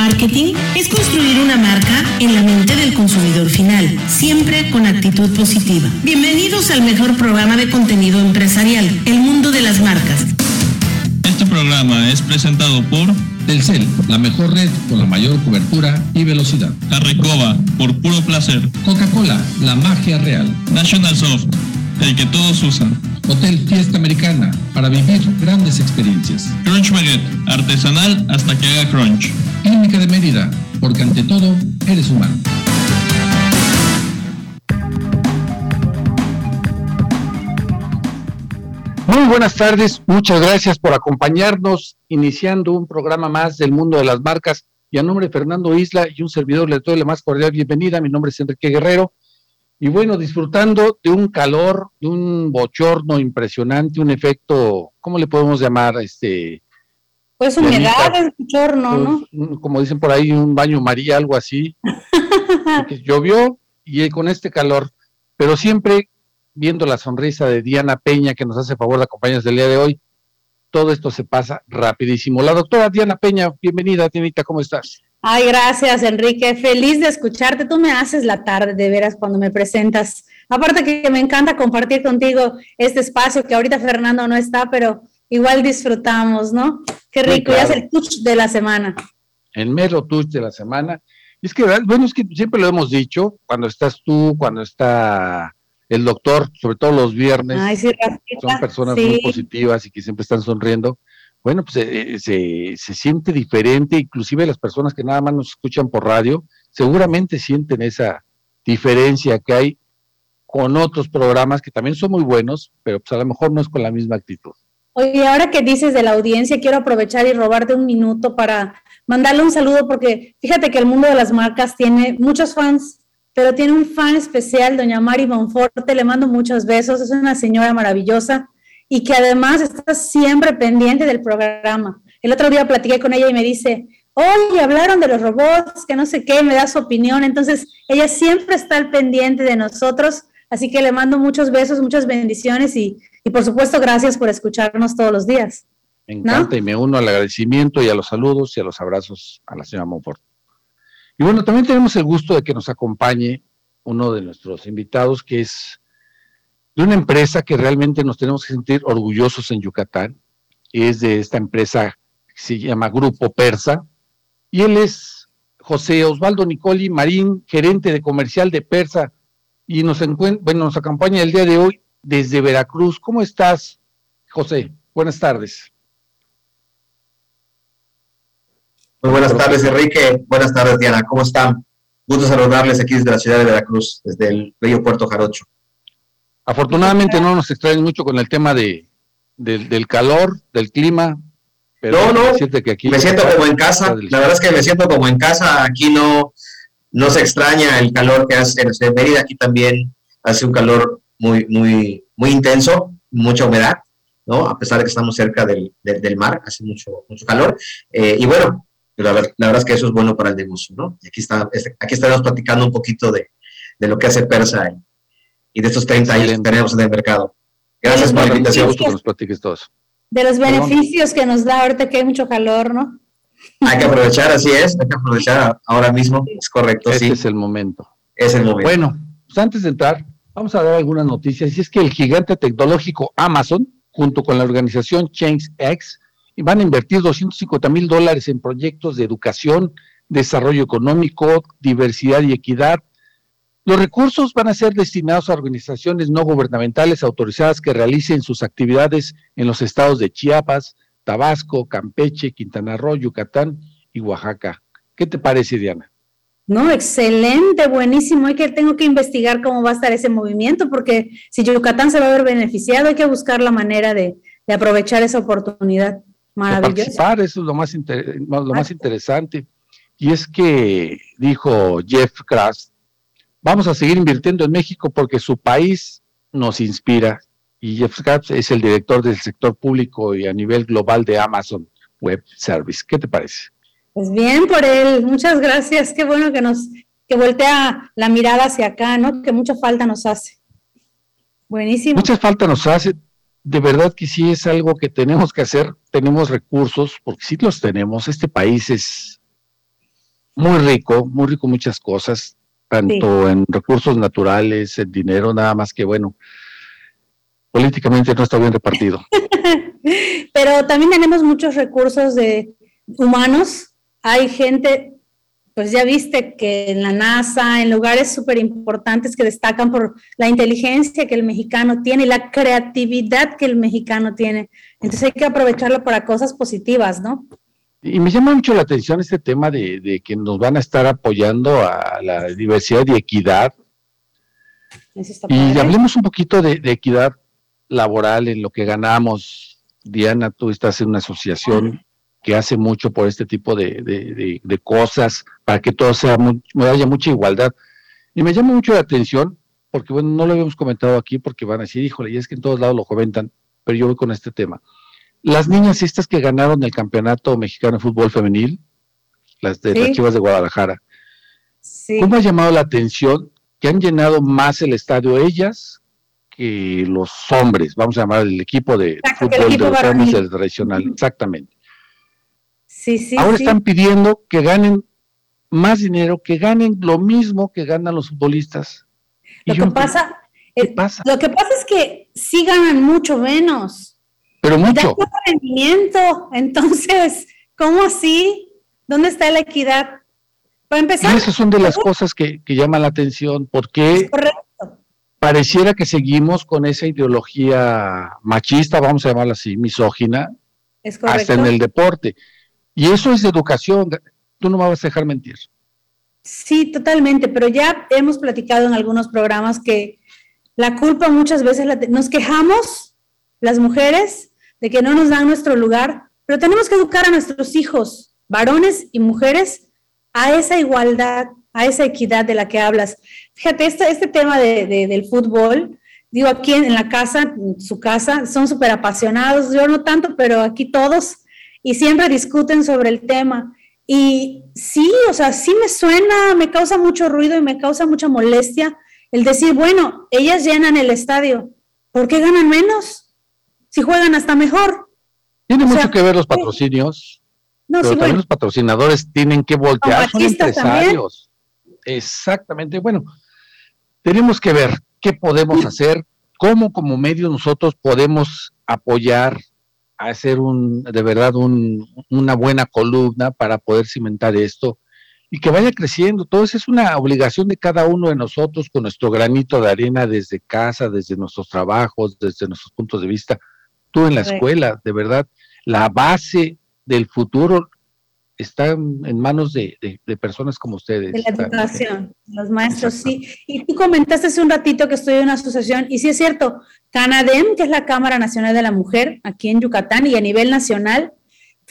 Marketing es construir una marca en la mente del consumidor final, siempre con actitud positiva. Bienvenidos al mejor programa de contenido empresarial, El Mundo de las Marcas. Este programa es presentado por Telcel, la mejor red con la mayor cobertura y velocidad. Carrecoba, por puro placer. Coca-Cola, la magia real. National Soft, el que todos usan. Hotel Fiesta Americana, para vivir grandes experiencias. Crunch Baguette, artesanal hasta que haga crunch. Clínica de Mérida, porque ante todo, eres humano. Muy buenas tardes, muchas gracias por acompañarnos, iniciando un programa más del mundo de las marcas. Y a nombre de Fernando Isla y un servidor le doy la más cordial bienvenida. Mi nombre es Enrique Guerrero y bueno, disfrutando de un calor, de un bochorno impresionante, un efecto, ¿cómo le podemos llamar? Este, pues humedad, es bochorno, ¿no? Como dicen por ahí, un baño María, algo así. llovió y con este calor, pero siempre viendo la sonrisa de Diana Peña que nos hace favor de acompañarnos el día de hoy, todo esto se pasa rapidísimo. La doctora Diana Peña, bienvenida, Tianita, ¿cómo estás? Ay, gracias, Enrique. Feliz de escucharte. Tú me haces la tarde, de veras, cuando me presentas. Aparte que me encanta compartir contigo este espacio que ahorita Fernando no está, pero igual disfrutamos, ¿no? Qué rico, ya es el touch de la semana. El mero touch de la semana. Es que, bueno, es que siempre lo hemos dicho, cuando estás tú, cuando está el doctor, sobre todo los viernes, son personas muy positivas y que siempre están sonriendo bueno, pues eh, se, se, siente diferente, inclusive las personas que nada más nos escuchan por radio, seguramente sienten esa diferencia que hay con otros programas que también son muy buenos, pero pues a lo mejor no es con la misma actitud. Oye, ahora que dices de la audiencia, quiero aprovechar y robarte un minuto para mandarle un saludo, porque fíjate que el mundo de las marcas tiene muchos fans, pero tiene un fan especial, doña Mari Monforte, le mando muchos besos, es una señora maravillosa y que además está siempre pendiente del programa. El otro día platiqué con ella y me dice, oye, hablaron de los robots, que no sé qué, me da su opinión. Entonces, ella siempre está al pendiente de nosotros, así que le mando muchos besos, muchas bendiciones y, por supuesto, gracias por escucharnos todos los días. Me encanta y me uno al agradecimiento y a los saludos y a los abrazos a la señora Monfort. Y bueno, también tenemos el gusto de que nos acompañe uno de nuestros invitados, que es de una empresa que realmente nos tenemos que sentir orgullosos en Yucatán. Es de esta empresa que se llama Grupo Persa. Y él es José Osvaldo Nicoli Marín, gerente de comercial de Persa. Y nos, bueno, nos acompaña el día de hoy desde Veracruz. ¿Cómo estás, José? Buenas tardes. Muy buenas tardes, Enrique. Buenas tardes, Diana. ¿Cómo están? Gusto saludarles aquí desde la ciudad de Veracruz, desde el bello Puerto Jarocho. Afortunadamente no nos extraen mucho con el tema de, del calor, del clima. Pero no, no, que aquí me siento como en casa. La verdad es que me siento como en casa. Aquí no, no se extraña el calor que hace en Mérida. Aquí también hace un calor muy, muy, muy intenso, mucha humedad, ¿no? A pesar de que estamos cerca del, del, mar, hace mucho, mucho calor. Eh, y bueno, la, la, verdad es que eso es bueno para el negocio, ¿no? Y aquí, está, este, aquí estaremos platicando un poquito de, de lo que hace Persa y de estos 30 años que tenemos en el mercado. Gracias por la invitación. que nos platiques todos. De los beneficios que nos da ahorita que hay mucho calor, ¿no? Hay que aprovechar, así es, hay que aprovechar ahora mismo, es correcto, este sí. es el momento. Es el momento. Bueno, pues antes de entrar, vamos a dar algunas noticias. Y es que el gigante tecnológico Amazon, junto con la organización ChangeX, van a invertir 250 mil dólares en proyectos de educación, desarrollo económico, diversidad y equidad, los recursos van a ser destinados a organizaciones no gubernamentales autorizadas que realicen sus actividades en los estados de Chiapas, Tabasco, Campeche, Quintana Roo, Yucatán y Oaxaca. ¿Qué te parece, Diana? No, excelente, buenísimo. Hay que tengo que investigar cómo va a estar ese movimiento, porque si Yucatán se va a ver beneficiado, hay que buscar la manera de, aprovechar esa oportunidad. Maravilloso. Participar, eso es lo más, lo más interesante. Y es que dijo Jeff Krause, Vamos a seguir invirtiendo en México porque su país nos inspira. Y Jeff Scott es el director del sector público y a nivel global de Amazon Web Service. ¿Qué te parece? Pues bien por él, muchas gracias. Qué bueno que nos que voltea la mirada hacia acá, ¿no? Que mucha falta nos hace. Buenísimo. Mucha falta nos hace. De verdad que sí es algo que tenemos que hacer. Tenemos recursos, porque sí los tenemos. Este país es muy rico, muy rico muchas cosas, tanto en recursos naturales, en dinero, nada más que bueno, políticamente no está bien repartido. Pero también tenemos muchos recursos de humanos. Hay gente, pues ya viste que en la NASA, en lugares súper importantes que destacan por la inteligencia que el mexicano tiene y la creatividad que el mexicano tiene. Entonces hay que aprovecharlo para cosas positivas, ¿no? Y me llama mucho la atención este tema de, que nos van a estar apoyando a la diversidad y equidad. Y hablemos un poquito de, equidad laboral en lo que ganamos. Diana, tú estás en una asociación que hace mucho por este tipo de, cosas, para que todo sea, haya mucha igualdad. Y me llama mucho la atención, porque bueno, no lo habíamos comentado aquí, porque van a decir, híjole, y es que en todos lados lo comentan, pero yo voy con este tema las niñas estas que ganaron el campeonato mexicano de fútbol femenil, las de las Chivas de Guadalajara, ¿cómo ha llamado la atención que han llenado más el estadio ellas que los hombres? Vamos a llamar el equipo de fútbol de los hombres tradicional, exactamente. Sí, sí, Ahora están pidiendo que ganen más dinero, que ganen lo mismo que ganan los futbolistas. Lo que pasa, eh, pasa? Lo que pasa es que sí ganan mucho menos pero mucho. rendimiento. Entonces, ¿cómo así? ¿Dónde está la equidad? Para empezar. esas son de las cosas que, llaman la atención, porque pareciera que seguimos con esa ideología machista, vamos a llamarla así, misógina, hasta en el deporte. Y eso es educación. Tú no me vas a dejar mentir. Sí, totalmente, pero ya hemos platicado en algunos programas que la culpa muchas veces nos quejamos las mujeres de que no nos dan nuestro lugar, pero tenemos que educar a nuestros hijos, varones y mujeres, a esa igualdad, a esa equidad de la que hablas. Fíjate, este, este tema de, del fútbol, digo, aquí en, la casa, en su casa, son súper apasionados, yo no tanto, pero aquí todos, y siempre discuten sobre el tema. Y sí, o sea, sí me suena, me causa mucho ruido y me causa mucha molestia el decir, bueno, ellas llenan el estadio, ¿por qué ganan menos? si juegan hasta mejor. Tiene mucho que ver los patrocinios, no, pero también los patrocinadores tienen que voltear, son empresarios. Exactamente, bueno, tenemos que ver qué podemos hacer, cómo como medio nosotros podemos apoyar hacer un, de verdad un, una buena columna para poder cimentar esto y que vaya creciendo. Todo eso es una obligación de cada uno de nosotros con nuestro granito de arena desde casa, desde nuestros trabajos, desde nuestros puntos de vista tú en la escuela, de verdad, la base del futuro está en manos de, personas como ustedes. De la educación, los maestros, sí. Y tú comentaste hace un ratito que estoy en una asociación, y sí es cierto, CANADEM, que es la Cámara Nacional de la Mujer aquí en Yucatán y a nivel nacional,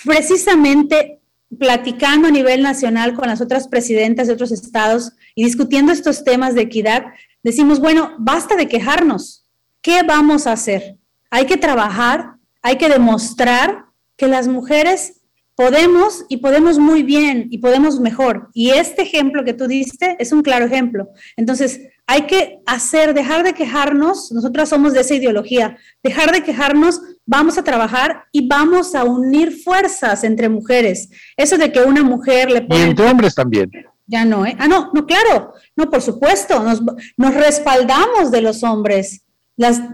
precisamente platicando a nivel nacional con las otras presidentas de otros estados y discutiendo estos temas de equidad, decimos, bueno, basta de quejarnos, ¿qué vamos a hacer? Hay que trabajar, hay que demostrar que las mujeres podemos y podemos muy bien y podemos mejor. Y este ejemplo que tú diste es un claro ejemplo. Entonces, hay que hacer, dejar de quejarnos, nosotras somos de esa ideología, dejar de quejarnos, vamos a trabajar y vamos a unir fuerzas entre mujeres. Eso de que una mujer le pone... Y entre hombres también. Ya no, ¿eh? Ah, no, no, claro, no, por supuesto, nos, nos respaldamos de los hombres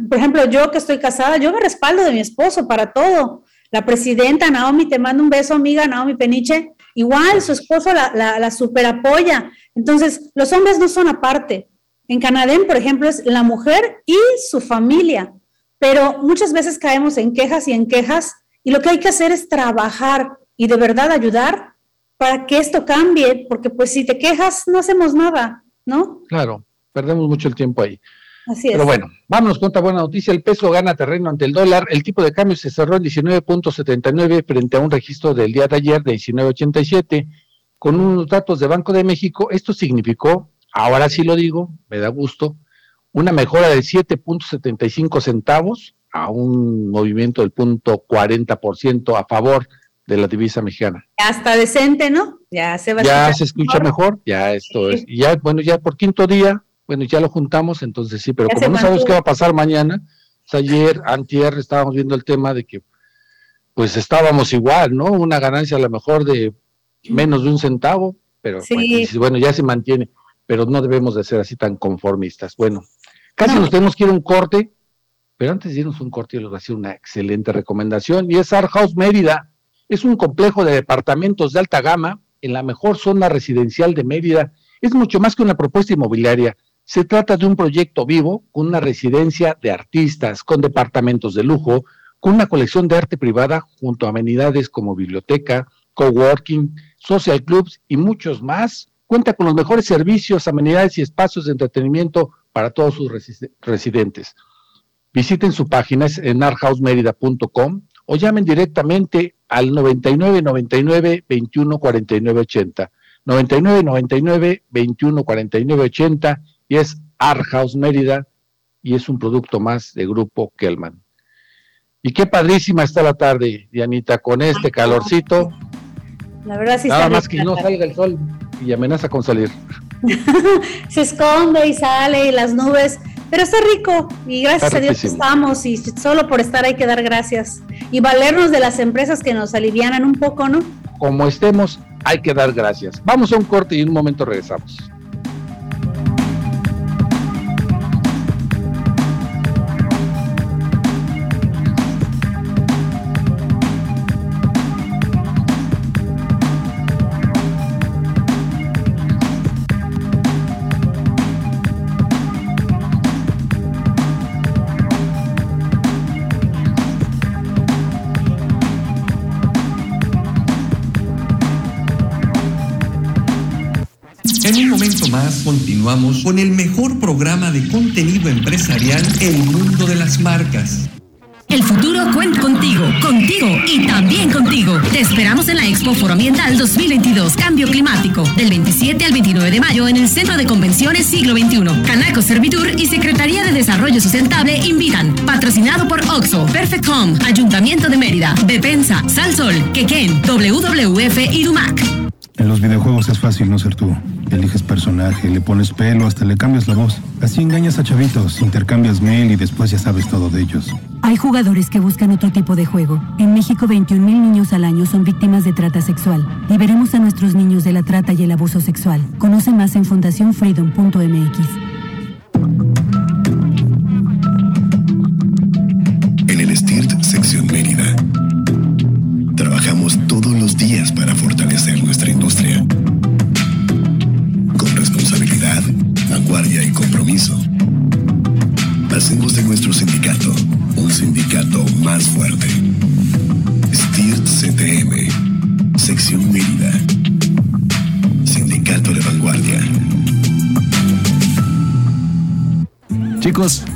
por ejemplo, yo que estoy casada, yo me respaldo de mi esposo para todo. La presidenta Naomi, te mando un beso, amiga Naomi Peniche, igual su esposo la, la, super apoya. Entonces, los hombres no son aparte. En Canadá, por ejemplo, es la mujer y su familia. Pero muchas veces caemos en quejas y en quejas y lo que hay que hacer es trabajar y de verdad ayudar para que esto cambie, porque pues si te quejas no hacemos nada, ¿no? Claro, perdemos mucho el tiempo ahí. Pero bueno, vámonos con otra buena noticia. El peso gana terreno ante el dólar. El tipo de cambio se cerró en 19.79 frente a un registro del día de ayer de 19.87. Con unos datos de Banco de México, esto significó, ahora sí lo digo, me da gusto, una mejora de 7.75 centavos a un movimiento del punto 40% a favor de la divisa mexicana. Ya está decente, ¿no? Ya se va Ya se escucha mejor, ya esto es. Y ya, bueno, ya por quinto día bueno, ya lo juntamos, entonces sí, pero como no sabemos qué va a pasar mañana, ayer, antier, estábamos viendo el tema de que pues estábamos igual, ¿no? Una ganancia a lo mejor de menos de un centavo, pero bueno, ya se mantiene, pero no debemos de ser así tan conformistas. Bueno, casi nos tenemos que ir a un corte, pero antes de irnos a un corte, yo les voy a hacer una excelente recomendación, y es Art House Mérida. Es un complejo de departamentos de alta gama en la mejor zona residencial de Mérida. Es mucho más que una propuesta inmobiliaria. Se trata de un proyecto vivo con una residencia de artistas, con departamentos de lujo, con una colección de arte privada junto a amenidades como biblioteca, coworking, social clubs y muchos más. Cuenta con los mejores servicios, amenidades y espacios de entretenimiento para todos sus residentes. Visiten su página en arthousemerida.com o llamen directamente al 99 99 21 49 80. 99 99 21 49 80 y es Art House Mérida y es un producto más de Grupo Kelman. Y qué padrísima está la tarde, Dianita, con este calorcito. La verdad sí Nada más que no salga el sol y amenaza con salir. Se esconde y sale y las nubes, pero está rico y gracias a Dios estamos y solo por estar hay que dar gracias y valernos de las empresas que nos alivianan un poco, ¿no? Como estemos, hay que dar gracias. Vamos a un corte y en un momento regresamos. Continuamos con el mejor programa de contenido empresarial El Mundo de las Marcas. El futuro cuenta contigo, contigo y también contigo. Te esperamos en la Expo Foro Ambiental 2022 Cambio Climático del 27 al 29 de mayo en el Centro de Convenciones Siglo XXI. Canaco Servitur y Secretaría de Desarrollo Sustentable invitan. Patrocinado por Oxo, Perfect Home, Ayuntamiento de Mérida, Bepensa, Salsol, Quequén, WWF y Dumac. En los videojuegos es fácil no ser tú. Eliges personaje, le pones pelo, hasta le cambias la voz. Así engañas a chavitos, intercambias mail y después ya sabes todo de ellos. Hay jugadores que buscan otro tipo de juego. En México, 21 mil niños al año son víctimas de trata sexual. Liberemos a nuestros niños de la trata y el abuso sexual. Conoce más en fundacionfreedom.mx.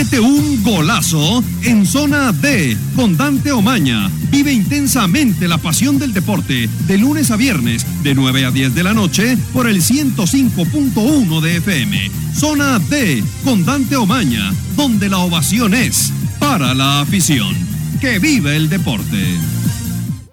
Mete un golazo en zona D con Dante Omaña. Vive intensamente la pasión del deporte de lunes a viernes de 9 a 10 de la noche por el 105.1 de FM. Zona D con Dante Omaña, donde la ovación es para la afición. Que vive el deporte.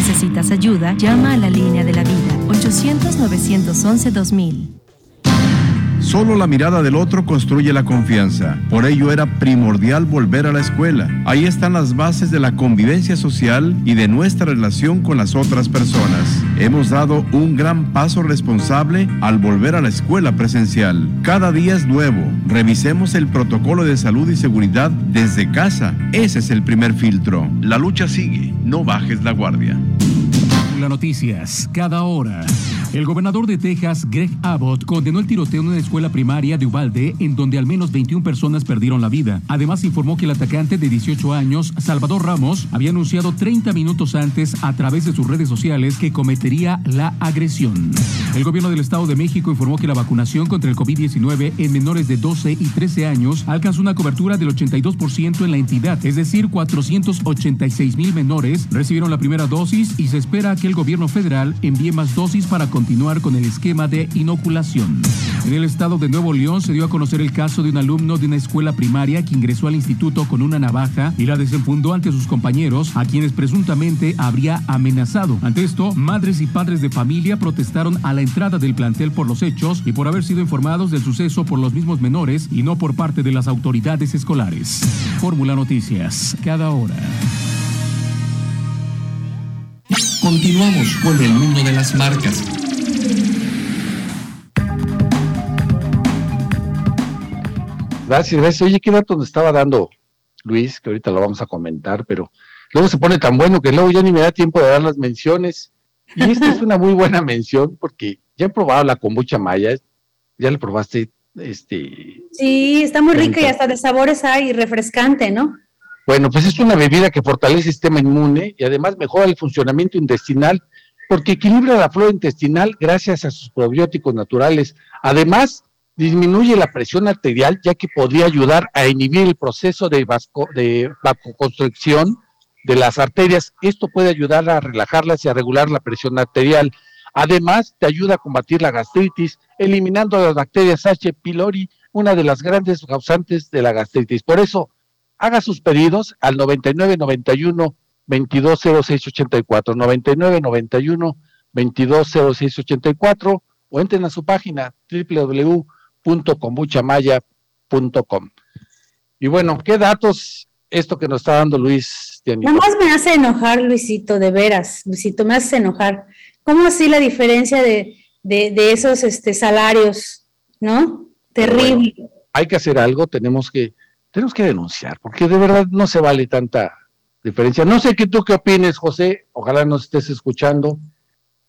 Si necesitas ayuda, llama a la línea de la vida 800-911-2000. Solo la mirada del otro construye la confianza. Por ello era primordial volver a la escuela. Ahí están las bases de la convivencia social y de nuestra relación con las otras personas. Hemos dado un gran paso responsable al volver a la escuela presencial. Cada día es nuevo. Revisemos el protocolo de salud y seguridad desde casa. Ese es el primer filtro. La lucha sigue. No bajes la guardia. Fórmula Noticias, cada hora. El gobernador de Texas, Greg Abbott, condenó el tiroteo en una escuela primaria de Uvalde, en donde al menos 21 personas perdieron la vida. Además, informó que el atacante de 18 años, Salvador Ramos, había anunciado 30 minutos antes a través de sus redes sociales que cometería la agresión. El gobierno del Estado de México informó que la vacunación contra el COVID-19 en menores de 12 y 13 años alcanzó una cobertura del 82% en la entidad, es decir, 486 mil menores recibieron la primera dosis y se espera que el gobierno federal envíe más dosis para continuar con el esquema de inoculación. En el estado de Nuevo León se dio a conocer el caso de un alumno de una escuela primaria que ingresó al instituto con una navaja y la desenfundó ante sus compañeros, a quienes presuntamente habría amenazado. Ante esto, madres y padres de familia protestaron a la entrada del plantel por los hechos y por haber sido informados del suceso por los mismos menores y no por parte de las autoridades escolares. Fórmula Noticias, cada hora. Continuamos con el mundo de las marcas. Gracias, gracias. Oye, qué dato nos estaba dando Luis, que ahorita lo vamos a comentar, pero luego se pone tan bueno que luego ya ni me da tiempo de dar las menciones. Y esta es una muy buena mención porque ya he probado la kombucha maya, ya le probaste este. Sí, está muy rica y hasta de sabores hay refrescante, ¿no? Bueno, pues es una bebida que fortalece el sistema inmune y además mejora el funcionamiento intestinal porque equilibra la flora intestinal gracias a sus probióticos naturales. Además, disminuye la presión arterial ya que podría ayudar a inhibir el proceso de, vasco, de de las arterias. Esto puede ayudar a relajarlas y a regular la presión arterial. Además, te ayuda a combatir la gastritis, eliminando las bacterias H. pylori, una de las grandes causantes de la gastritis. Por eso, haga sus pedidos al 9991 220684, 9991 220684 o entren a su página www.combuchamaya.com. Y bueno, ¿qué datos esto que nos está dando Luis? Nada más me hace enojar, Luisito, de veras, Luisito, me hace enojar. ¿Cómo así la diferencia de, de, esos este, salarios, no? Terrible. hay que hacer algo, tenemos que, tenemos que denunciar, porque de verdad no se vale tanta diferencia. No sé qué tú qué opines, José, ojalá nos estés escuchando,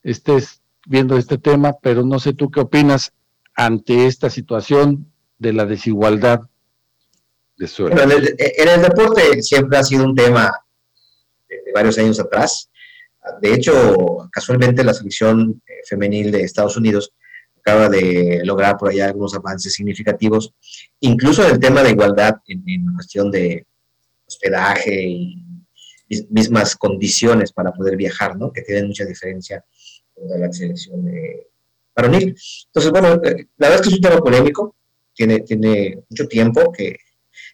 estés viendo este tema, pero no sé tú qué opinas ante esta situación de la desigualdad de sueldo. En el, deporte siempre ha sido un tema de varios años atrás. De hecho, casualmente la selección eh, femenil de Estados Unidos acaba de lograr por allá algunos avances significativos, incluso en el tema de igualdad en, cuestión de hospedaje y mismas condiciones para poder viajar, ¿no? Que tienen mucha diferencia con la selección de varonil. Entonces, bueno, eh, la verdad es que es un tema polémico, tiene, tiene mucho tiempo que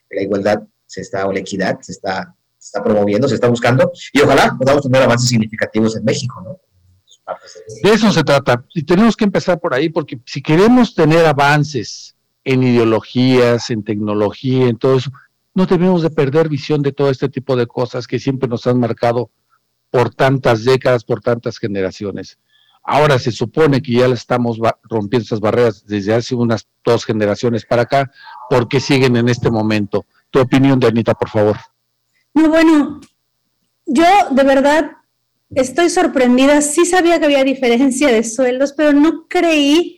la igualdad se está, o la equidad se está, está promoviendo, se está buscando, y ojalá podamos tener avances significativos en México, ¿no? De eso se trata, y tenemos que empezar por ahí, porque si queremos tener avances en ideologías, en tecnología, en todo eso, no debemos de perder visión de todo este tipo de cosas que siempre nos han marcado por tantas décadas, por tantas generaciones. Ahora se supone que ya estamos rompiendo esas barreras desde hace unas dos generaciones para acá, porque siguen en este momento. Tu opinión, Anita, por favor. No, bueno, yo de verdad estoy sorprendida. Sí sabía que había diferencia de sueldos, pero no creí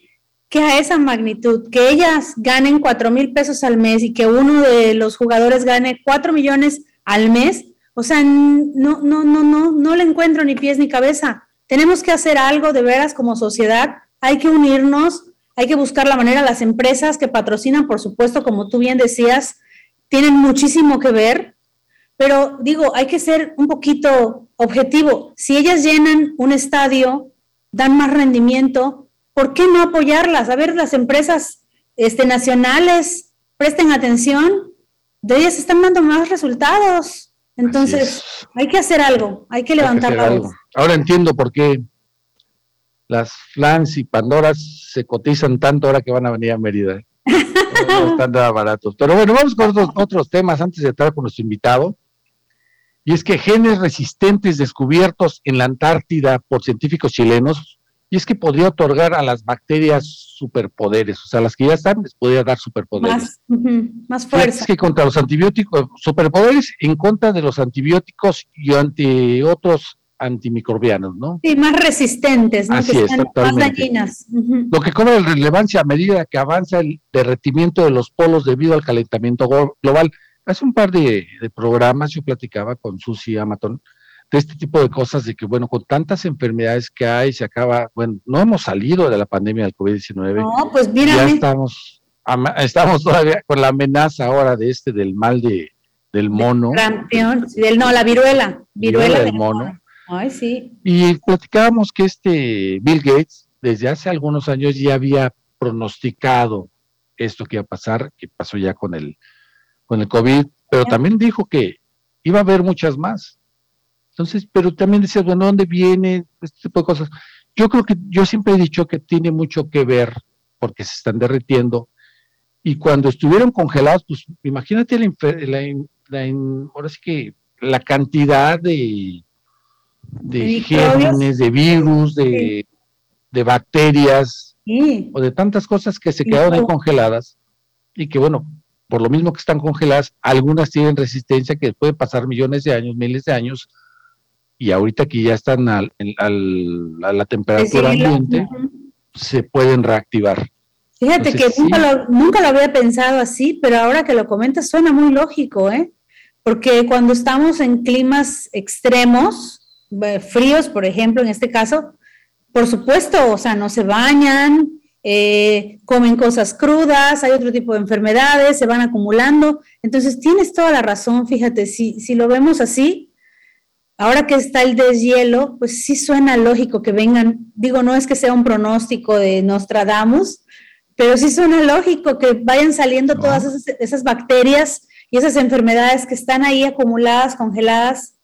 que a esa magnitud, que ellas ganen cuatro mil pesos al mes y que uno de los jugadores gane cuatro millones al mes, o sea, no, no, no, no, no le encuentro ni pies ni cabeza. Tenemos que hacer algo de veras como sociedad, hay que unirnos, hay que buscar la manera, las empresas que patrocinan, por supuesto, como tú bien decías, tienen muchísimo que ver, pero digo, hay que ser un poquito objetivo. Si ellas llenan un estadio, dan más rendimiento, ¿por qué no apoyarlas? A ver, las empresas este, nacionales presten atención, de ellas están dando más resultados. Entonces, hay que hacer algo, hay que levantar la voz. Ahora entiendo por qué las flans y pandoras se cotizan tanto ahora que van a venir a Mérida. no están nada baratos. Pero bueno, vamos con otros, otros temas antes de entrar con nuestro invitado. Y es que genes resistentes descubiertos en la Antártida por científicos chilenos y es que podría otorgar a las bacterias superpoderes, o sea, las que ya están les podría dar superpoderes. Más, fuerza. Es que contra los antibióticos, superpoderes en contra de los antibióticos y ante otros antimicrobianos, ¿no? Sí, más resistentes, ¿no? Así es, más dañinas. Lo que cobra relevancia a medida que avanza el derretimiento de los polos debido al calentamiento global. Hace un par de, programas yo platicaba con Susi Amaton de este tipo de cosas, de que, bueno, con tantas enfermedades que hay, se acaba, bueno, no hemos salido de la pandemia del COVID-19. No, pues mira. Ya estamos, estamos todavía con la amenaza ahora de este, del mal de, del mono. Campeón, del, no, la viruela. Viruela, del mono. Ay, sí. Y platicábamos que este Bill Gates, desde hace algunos años, ya había pronosticado esto que iba a pasar, que pasó ya con el, con el COVID, pero también dijo que iba a haber muchas más. Entonces, pero también decía, bueno, ¿dónde viene este tipo de cosas? Yo creo que yo siempre he dicho que tiene mucho que ver porque se están derritiendo y cuando estuvieron congelados, pues imagínate la, ahora sí que la cantidad de, de gérmenes, de virus, de, bacterias o de tantas cosas que se quedaron ahí congeladas y que bueno, por lo mismo que están congeladas, algunas tienen resistencia que puede pasar millones de años, miles de años, y ahorita que ya están al, a la temperatura ambiente, se pueden reactivar. Fíjate que nunca, lo, había pensado así, pero ahora que lo comentas suena muy lógico, ¿eh? Porque cuando estamos en climas extremos, eh, fríos, por ejemplo, en este caso, por supuesto, o sea, no se bañan, eh, comen cosas crudas, hay otro tipo de enfermedades, se van acumulando. Entonces, tienes toda la razón, fíjate, si, si lo vemos así, Ahora que está el deshielo, pues sí suena lógico que vengan, digo, no es que sea un pronóstico de Nostradamus, pero sí suena lógico que vayan saliendo todas esas, bacterias y esas enfermedades que están ahí acumuladas, congeladas.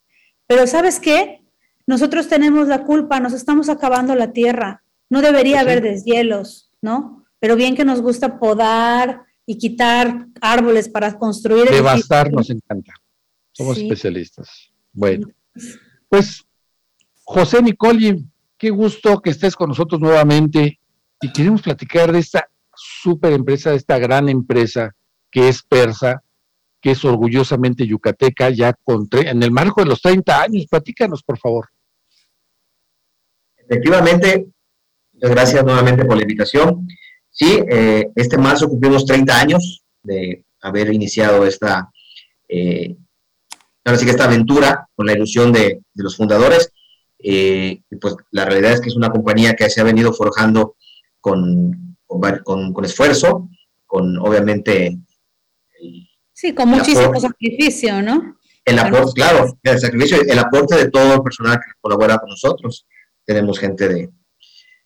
Pero ¿sabes qué? Nosotros tenemos la culpa, nos estamos acabando la tierra. No debería pues haber deshielos, ¿no? Pero bien que nos gusta podar y quitar árboles para construir. Devastar nos encanta. Somos especialistas. Bueno. Pues, José Nicoli, qué gusto que estés con nosotros nuevamente y queremos platicar de esta super empresa, de esta gran empresa que es Persa, que es orgullosamente yucateca, ya con en el marco de los 30 años. Platícanos, por favor. Efectivamente, muchas gracias nuevamente por la invitación. Sí, eh, este marzo cumplimos 30 años de haber iniciado esta eh, ahora sí que esta aventura con la ilusión de, los fundadores. Eh, pues la realidad es que es una compañía que se ha venido forjando con, con, esfuerzo, con obviamente... sí, con muchísimo sacrificio, ¿no? El aporte, claro, el sacrificio, el aporte de todo el personal que colabora con nosotros. Tenemos gente de,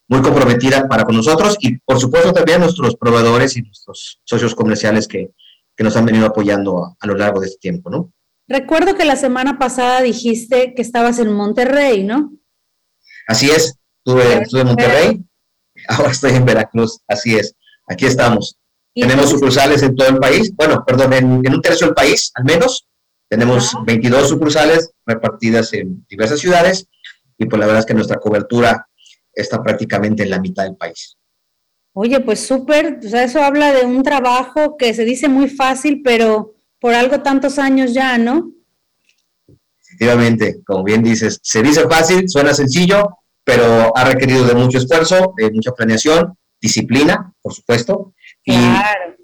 muy comprometida para con nosotros y por supuesto también nuestros proveedores y nuestros socios comerciales que, que nos han venido apoyando a, lo largo de este tiempo, ¿no? Recuerdo que la semana pasada dijiste que estabas en Monterrey, ¿no? Así es, estuve, en Monterrey, ahora estoy en Veracruz, así es, aquí estamos. Tenemos sucursales en todo el país, bueno, perdón, en, un tercio del país al menos. Tenemos 22 sucursales repartidas en diversas ciudades y pues la verdad es que nuestra cobertura está prácticamente en la mitad del país. Oye, pues súper, o sea, eso habla de un trabajo que se dice muy fácil, pero por algo tantos años ya, ¿no? Efectivamente, como bien dices, se dice fácil, suena sencillo, pero ha requerido de mucho esfuerzo, de mucha planeación, disciplina, por supuesto. Claro.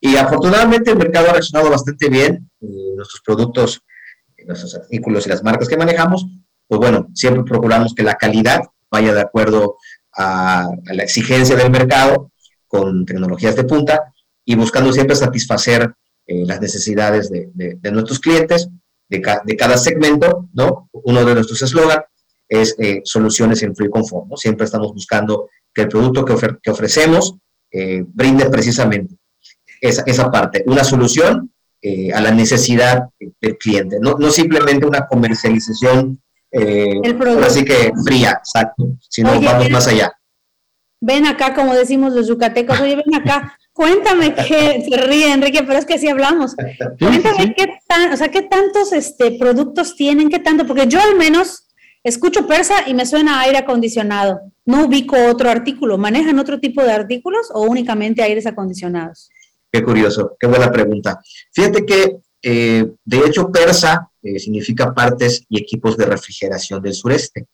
Y, afortunadamente el mercado ha reaccionado bastante bien. nuestros productos, nuestros artículos y las marcas que manejamos, pues bueno, siempre procuramos que la calidad vaya de acuerdo a la exigencia del mercado con tecnologías de punta y buscando siempre satisfacer eh, las necesidades de, nuestros clientes, de, cada segmento, ¿no? Uno de nuestros eslogan es eh, soluciones en free confort, ¿no? Siempre estamos buscando que el producto que, ofrecemos eh, brinde precisamente esa, esa, parte, una solución a la necesidad del cliente, no, no simplemente una comercialización así que fría, exacto, sino vamos más allá. Ven acá, como decimos los yucatecos, oye, ven acá, Cuéntame qué, se ríe Enrique, pero es que así hablamos. Cuéntame qué tan, o sea, qué tantos este, productos tienen, qué tanto, porque yo al menos escucho persa y me suena aire acondicionado. No ubico otro artículo. ¿Manejan otro tipo de artículos o únicamente aires acondicionados? Qué curioso, qué buena pregunta. Fíjate que, eh, de hecho, Persa eh, significa partes y equipos de refrigeración del sureste.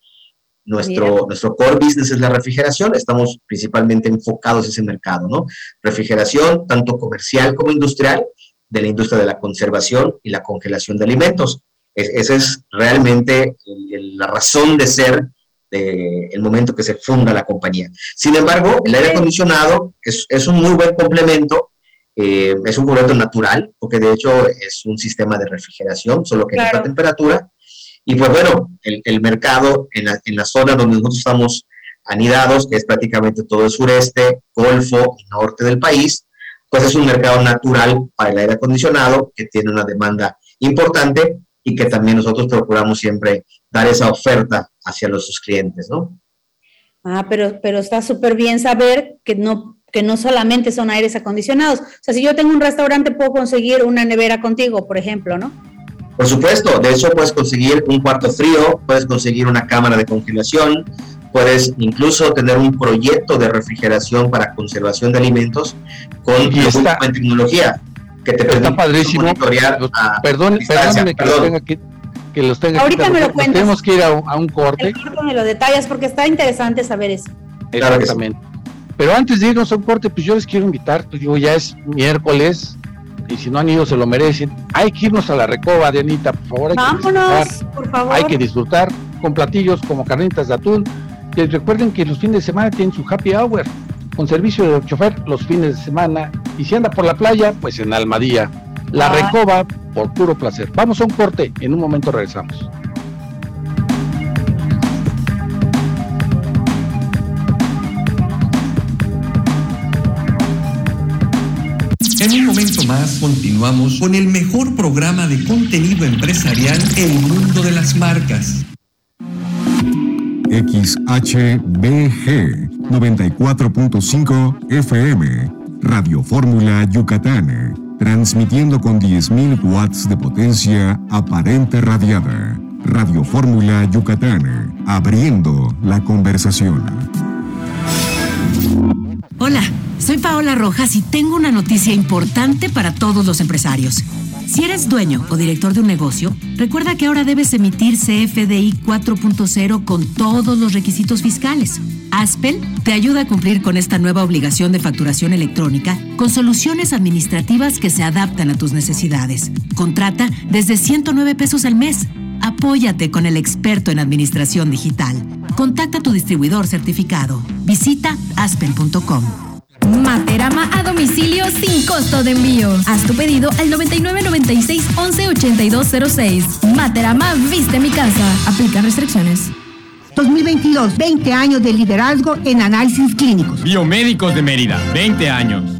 Nuestro, nuestro core business es la refrigeración, estamos principalmente enfocados en ese mercado, ¿no? Refrigeración, tanto comercial como industrial, de la industria de la conservación y la congelación de alimentos. esa es realmente la razón de ser del momento que se funda la compañía. Sin embargo, el aire acondicionado es, es un muy buen complemento, eh, es un complemento natural, porque de hecho es un sistema de refrigeración, solo que claro. a temperatura, y pues bueno, el, el mercado en la, en la, zona donde nosotros estamos anidados, que es prácticamente todo el sureste, golfo y norte del país, pues es un mercado natural para el aire acondicionado que tiene una demanda importante y que también nosotros procuramos siempre dar esa oferta hacia los sus clientes, ¿no? Ah, pero, pero está súper bien saber que no, que no solamente son aires acondicionados. O sea, si yo tengo un restaurante, puedo conseguir una nevera contigo, por ejemplo, ¿no? Por supuesto, de eso puedes conseguir un cuarto frío, puedes conseguir una cámara de congelación, puedes incluso tener un proyecto de refrigeración para conservación de alimentos con esta tecnología que te permite padrísimo. monitorear perdón, perdóname que lo tenga que, que los tenga Ahorita me lo cuentas. Tenemos que ir a, un corte. El corte me lo detallas porque está interesante saber eso. Exactamente. Pero antes de irnos a un corte, pues yo les quiero invitar, pues digo, ya es miércoles, y si no han ido se lo merecen. Hay que irnos a la recoba de Anita, por favor. Hay Vámonos, que por favor. Hay que disfrutar con platillos como carnitas de atún. Y recuerden que los fines de semana tienen su happy hour con servicio de chofer los fines de semana. Y si anda por la playa, pues en Almadía. La ah. recoba por puro placer. Vamos a un corte, en un momento regresamos. En un momento más continuamos con el mejor programa de contenido empresarial El Mundo de las Marcas. XHBG 94.5 FM Radio Fórmula Yucatán, transmitiendo con 10.000 watts de potencia aparente radiada. Radio Fórmula Yucatán, abriendo la conversación. Hola, soy Paola Rojas y tengo una noticia importante para todos los empresarios. Si eres dueño o director de un negocio, recuerda que ahora debes emitir CFDI 4.0 con todos los requisitos fiscales. Aspel te ayuda a cumplir con esta nueva obligación de facturación electrónica con soluciones administrativas que se adaptan a tus necesidades. Contrata desde 109 pesos al mes. Apóyate con el experto en administración digital. Contacta a tu distribuidor certificado. Visita aspen.com. Materama a domicilio sin costo de envío. Haz tu pedido al 9996 118206. Materama viste mi casa. Aplica restricciones. 2022, 20 años de liderazgo en análisis clínicos. Biomédicos de Mérida, 20 años.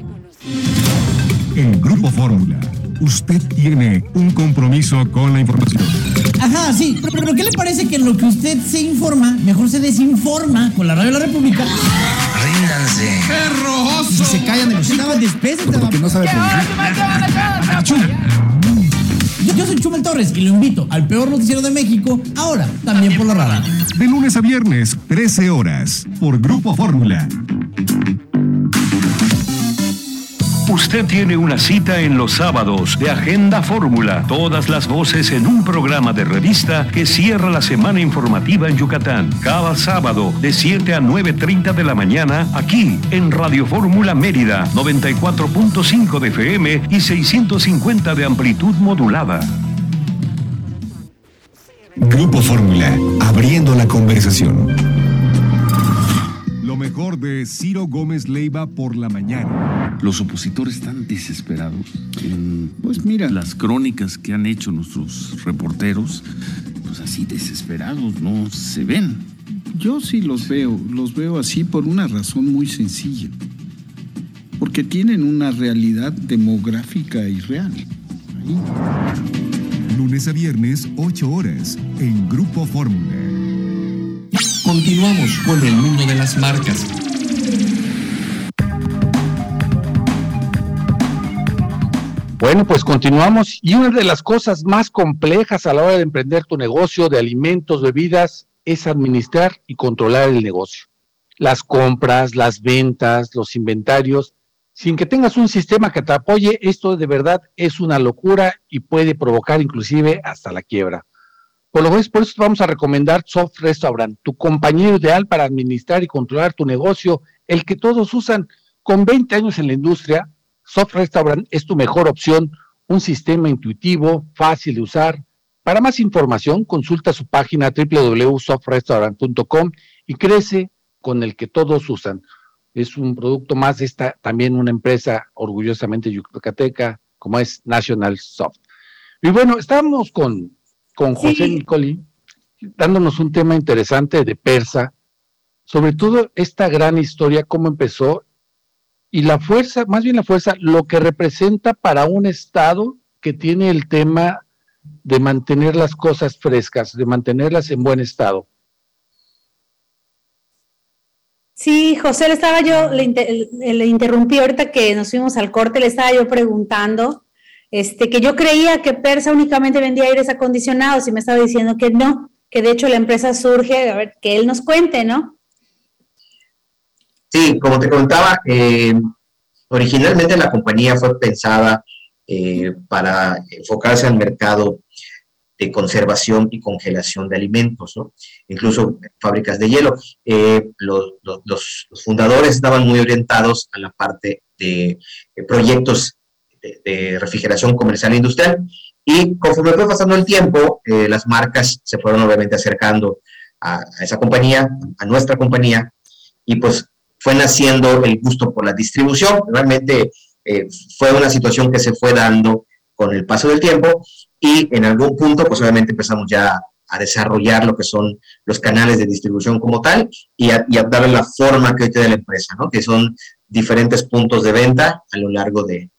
En Grupo Fórmula, usted tiene un compromiso con la información. Ajá, sí, pero, ¿qué le parece que en lo que usted se informa, mejor se desinforma con la Radio de la República? Ríndanse. ¡Perroso! Si se callan de los estaban despeses, Porque no sabe yo, yo soy Chumel Torres y lo invito al peor noticiero de México, ahora también por la radio. De lunes a viernes, 13 horas, por Grupo Fórmula. Usted tiene una cita en los sábados de Agenda Fórmula. Todas las voces en un programa de revista que cierra la semana informativa en Yucatán. Cada sábado de 7 a 9.30 de la mañana aquí en Radio Fórmula Mérida 94.5 de FM y 650 de amplitud modulada. Grupo Fórmula, abriendo la conversación. Mejor de Ciro Gómez Leiva por la mañana. Los opositores están desesperados. pues mira. Las crónicas que han hecho nuestros reporteros, pues así desesperados, no se ven. Yo sí los veo, los veo así por una razón muy sencilla. Porque tienen una realidad demográfica y real. Ahí. lunes a viernes, 8 horas, en Grupo Fórmula. Continuamos con el mundo de las marcas. Bueno, pues continuamos. Y una de las cosas más complejas a la hora de emprender tu negocio de alimentos, bebidas, es administrar y controlar el negocio. Las compras, las ventas, los inventarios. Sin que tengas un sistema que te apoye, esto de verdad es una locura y puede provocar inclusive hasta la quiebra. Por lo menos por eso vamos a recomendar Soft Restaurant, tu compañero ideal para administrar y controlar tu negocio, el que todos usan. Con 20 años en la industria, Soft Restaurant es tu mejor opción, un sistema intuitivo, fácil de usar. Para más información, consulta su página www.softrestaurant.com y crece con el que todos usan. Es un producto más, esta también una empresa orgullosamente yucateca, como es National Soft. Y bueno, estamos con, con José Nicoli, dándonos un tema interesante de Persa, sobre todo esta gran historia, cómo empezó y la fuerza, más bien la fuerza, lo que representa para un Estado que tiene el tema de mantener las cosas frescas, de mantenerlas en buen estado. Sí, José, le estaba yo, le, interrumpí ahorita que nos fuimos al corte, le estaba yo preguntando este, que yo creía que Persa únicamente vendía aires acondicionados y me estaba diciendo que no, que de hecho la empresa surge, a ver, que él nos cuente, ¿no? Sí, como te contaba, eh, originalmente la compañía fue pensada eh, para enfocarse al mercado de conservación y congelación de alimentos, ¿no? incluso fábricas de hielo. Eh, los, fundadores estaban muy orientados a la parte de, proyectos de, refrigeración comercial e industrial y conforme fue pasando el tiempo, las marcas se fueron obviamente acercando a, a, esa compañía, a nuestra compañía, y pues fue naciendo el gusto por la distribución. Realmente eh, fue una situación que se fue dando con el paso del tiempo y en algún punto, pues obviamente empezamos ya a desarrollar lo que son los canales de distribución como tal y a, darle la forma que hoy tiene la empresa, ¿no? que son diferentes puntos de venta a lo largo de,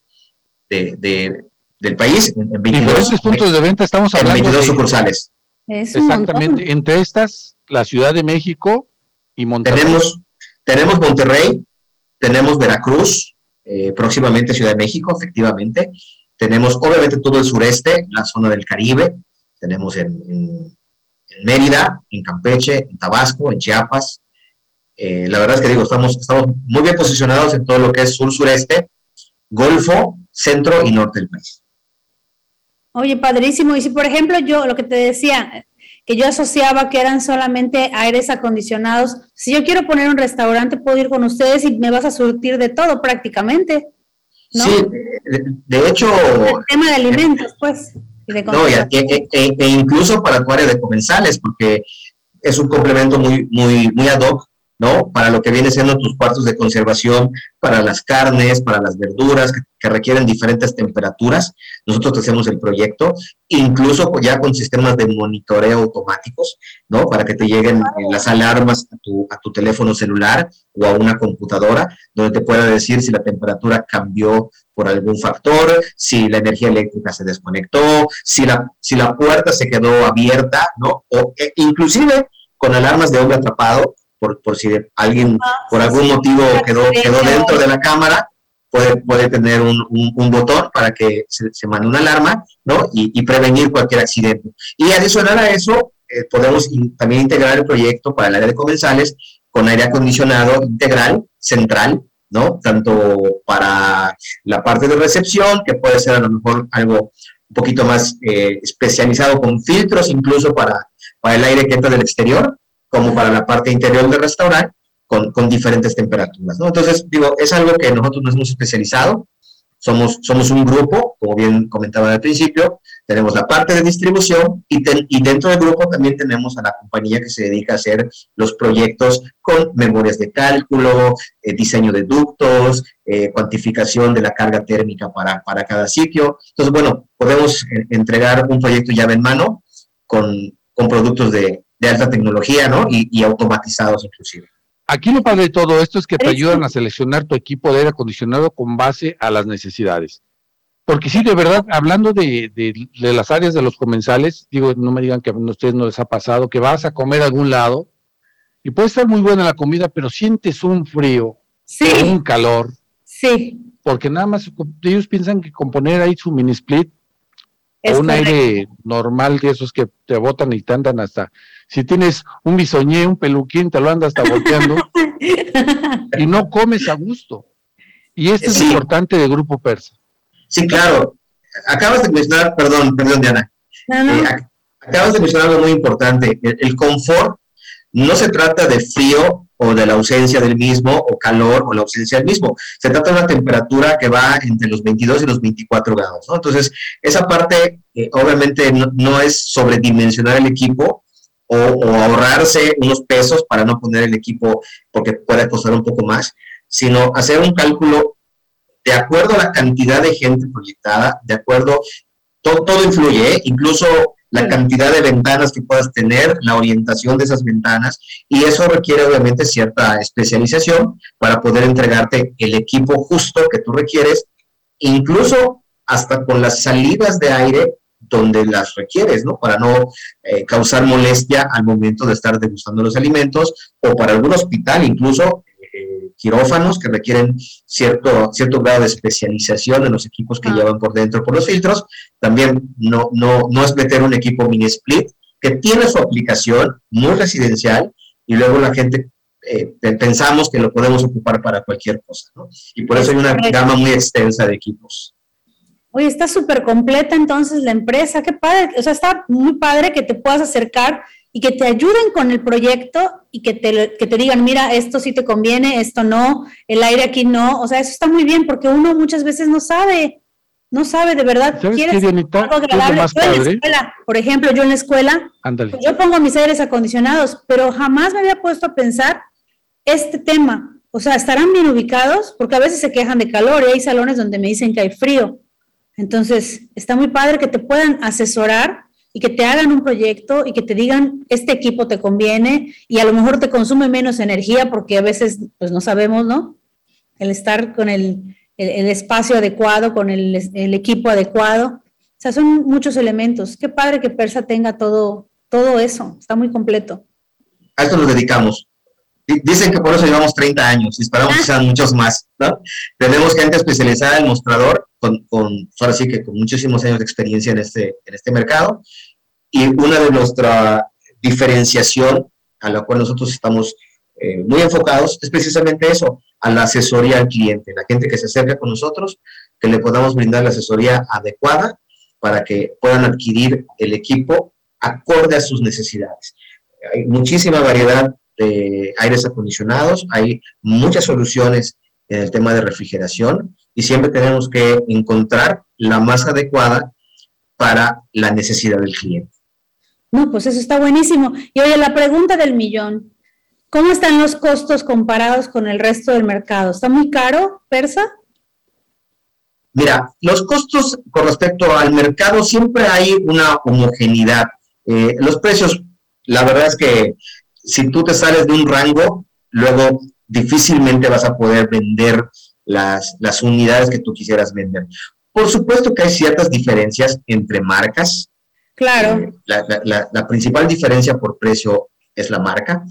del país. En, 22, puntos de venta estamos hablando. En 22 sucursales. Exactamente. Entre estas, la Ciudad de México y Monterrey. Tenemos, tenemos Monterrey, tenemos Veracruz, eh, próximamente Ciudad de México, efectivamente. Tenemos obviamente todo el sureste, la zona del Caribe. Tenemos en, Mérida, en Campeche, en Tabasco, en Chiapas. Eh, la verdad es que digo, estamos, estamos muy bien posicionados en todo lo que es sur-sureste, Golfo, centro y norte del país. Oye, padrísimo. Y si, por ejemplo, yo lo que te decía, que yo asociaba que eran solamente aires acondicionados. Si yo quiero poner un restaurante, puedo ir con ustedes y me vas a surtir de todo prácticamente. ¿no? Sí, de, hecho... El tema de alimentos, pues. no, e, e, e, e, incluso para tu área de comensales, porque es un complemento muy, muy, muy ad hoc ¿no? Para lo que viene siendo tus cuartos de conservación, para las carnes, para las verduras que, requieren diferentes temperaturas. Nosotros te hacemos el proyecto, incluso ya con sistemas de monitoreo automáticos, ¿no? Para que te lleguen las alarmas a tu, a tu teléfono celular o a una computadora, donde te pueda decir si la temperatura cambió por algún factor, si la energía eléctrica se desconectó, si la, si la puerta se quedó abierta, ¿no? O e, inclusive con alarmas de hombre atrapado, por, si alguien por algún motivo quedó, quedó dentro de la cámara, puede, puede tener un, un, botón para que se, se, mande una alarma, ¿no? Y, prevenir cualquier accidente. Y adicional a eso, eh, podemos también integrar el proyecto para el área de comensales con aire acondicionado integral, central, ¿no? Tanto para la parte de recepción, que puede ser a lo mejor algo un poquito más eh, especializado con filtros, incluso para, para el aire que entra del exterior, como para la parte interior del restaurante con, con diferentes temperaturas. ¿no? Entonces, digo, es algo que nosotros nos hemos especializado. Somos, somos un grupo, como bien comentaba al principio, tenemos la parte de distribución y, y dentro del grupo también tenemos a la compañía que se dedica a hacer los proyectos con memorias de cálculo, eh, diseño de ductos, eh, cuantificación de la carga térmica para, para cada sitio. Entonces, bueno, podemos eh, entregar un proyecto llave en mano con, con productos de, de alta tecnología, ¿no? Y, automatizados inclusive. Aquí lo padre de todo esto es que te ayudan a seleccionar tu equipo de aire acondicionado con base a las necesidades. Porque sí, de verdad, hablando de, de, las áreas de los comensales, digo, no me digan que a ustedes no les ha pasado, que vas a comer a algún lado y puede estar muy buena la comida, pero sientes un frío, un calor. Sí. Porque nada más ellos piensan que componer ahí su mini split o un aire normal de esos que te botan y te andan hasta, si tienes un bisoñé, un peluquín, te lo andas hasta volteando y no comes a gusto. Y esto es importante de Grupo Persa. Sí, claro. Acabas de mencionar, perdón, perdón, Diana. Eh, acabas de mencionar algo muy importante. El, confort no se trata de frío o de la ausencia del mismo, o calor o la ausencia del mismo. Se trata de una temperatura que va entre los 22 y los 24 grados. Entonces, esa parte eh, obviamente no, es sobredimensionar el equipo o, o, ahorrarse unos pesos para no poner el equipo porque puede costar un poco más, sino hacer un cálculo de acuerdo a la cantidad de gente proyectada, de acuerdo, todo, todo influye, ¿eh? incluso la cantidad de ventanas que puedas tener, la orientación de esas ventanas, y eso requiere obviamente cierta especialización para poder entregarte el equipo justo que tú requieres, incluso hasta con las salidas de aire donde las requieres, ¿no? Para no eh, causar molestia al momento de estar degustando los alimentos, o para algún hospital incluso quirófanos que requieren cierto, cierto grado de especialización en los equipos que ah. llevan por dentro por los filtros. También no, no, no es meter un equipo mini split que tiene su aplicación muy residencial y luego la gente eh, pensamos que lo podemos ocupar para cualquier cosa, ¿no? Y por eso hay una gama muy extensa de equipos. Oye, está súper completa entonces la empresa, qué padre, o sea, está muy padre que te puedas acercar y que te ayuden con el proyecto y que te, que te digan, mira, esto sí te conviene, esto no, el aire aquí no. O sea, eso está muy bien porque uno muchas veces no sabe, no sabe de verdad. ¿Quieres algo agradable? Yo en la escuela, por ejemplo, yo en la escuela, yo pongo mis aires acondicionados, pero jamás me había puesto a pensar este tema. O sea, estarán bien ubicados porque a veces se quejan de calor y hay salones donde me dicen que hay frío. Entonces, está muy padre que te puedan asesorar y que te hagan un proyecto y que te digan, este equipo te conviene y a lo mejor te consume menos energía porque a veces, pues no sabemos, ¿no? El estar con el, espacio adecuado, con el, equipo adecuado. O sea, son muchos elementos. Qué padre que Persa tenga todo, todo eso. Está muy completo. A esto nos dedicamos. Dicen que por eso llevamos 30 años y esperamos que sean muchos más, ¿no? Tenemos gente especializada en mostrador, con, con, ahora sí que con muchísimos años de experiencia en este, en este mercado, y una de nuestra diferenciación a la cual nosotros estamos eh, muy enfocados es precisamente eso, a la asesoría al cliente, la gente que se acerca con nosotros, que le podamos brindar la asesoría adecuada para que puedan adquirir el equipo acorde a sus necesidades. Hay muchísima variedad de aires acondicionados, hay muchas soluciones en el tema de refrigeración y siempre tenemos que encontrar la más adecuada para la necesidad del cliente. No, pues eso está buenísimo. Y oye, la pregunta del millón, ¿cómo están los costos comparados con el resto del mercado? ¿Está muy caro, Persa? Mira, los costos con respecto al mercado siempre hay una homogeneidad. Eh, los precios, la verdad es que si tú te sales de un rango, luego difícilmente vas a poder vender las, las unidades que tú quisieras vender. Por supuesto que hay ciertas diferencias entre marcas. Claro. Eh, la, la, principal diferencia por precio es la marca.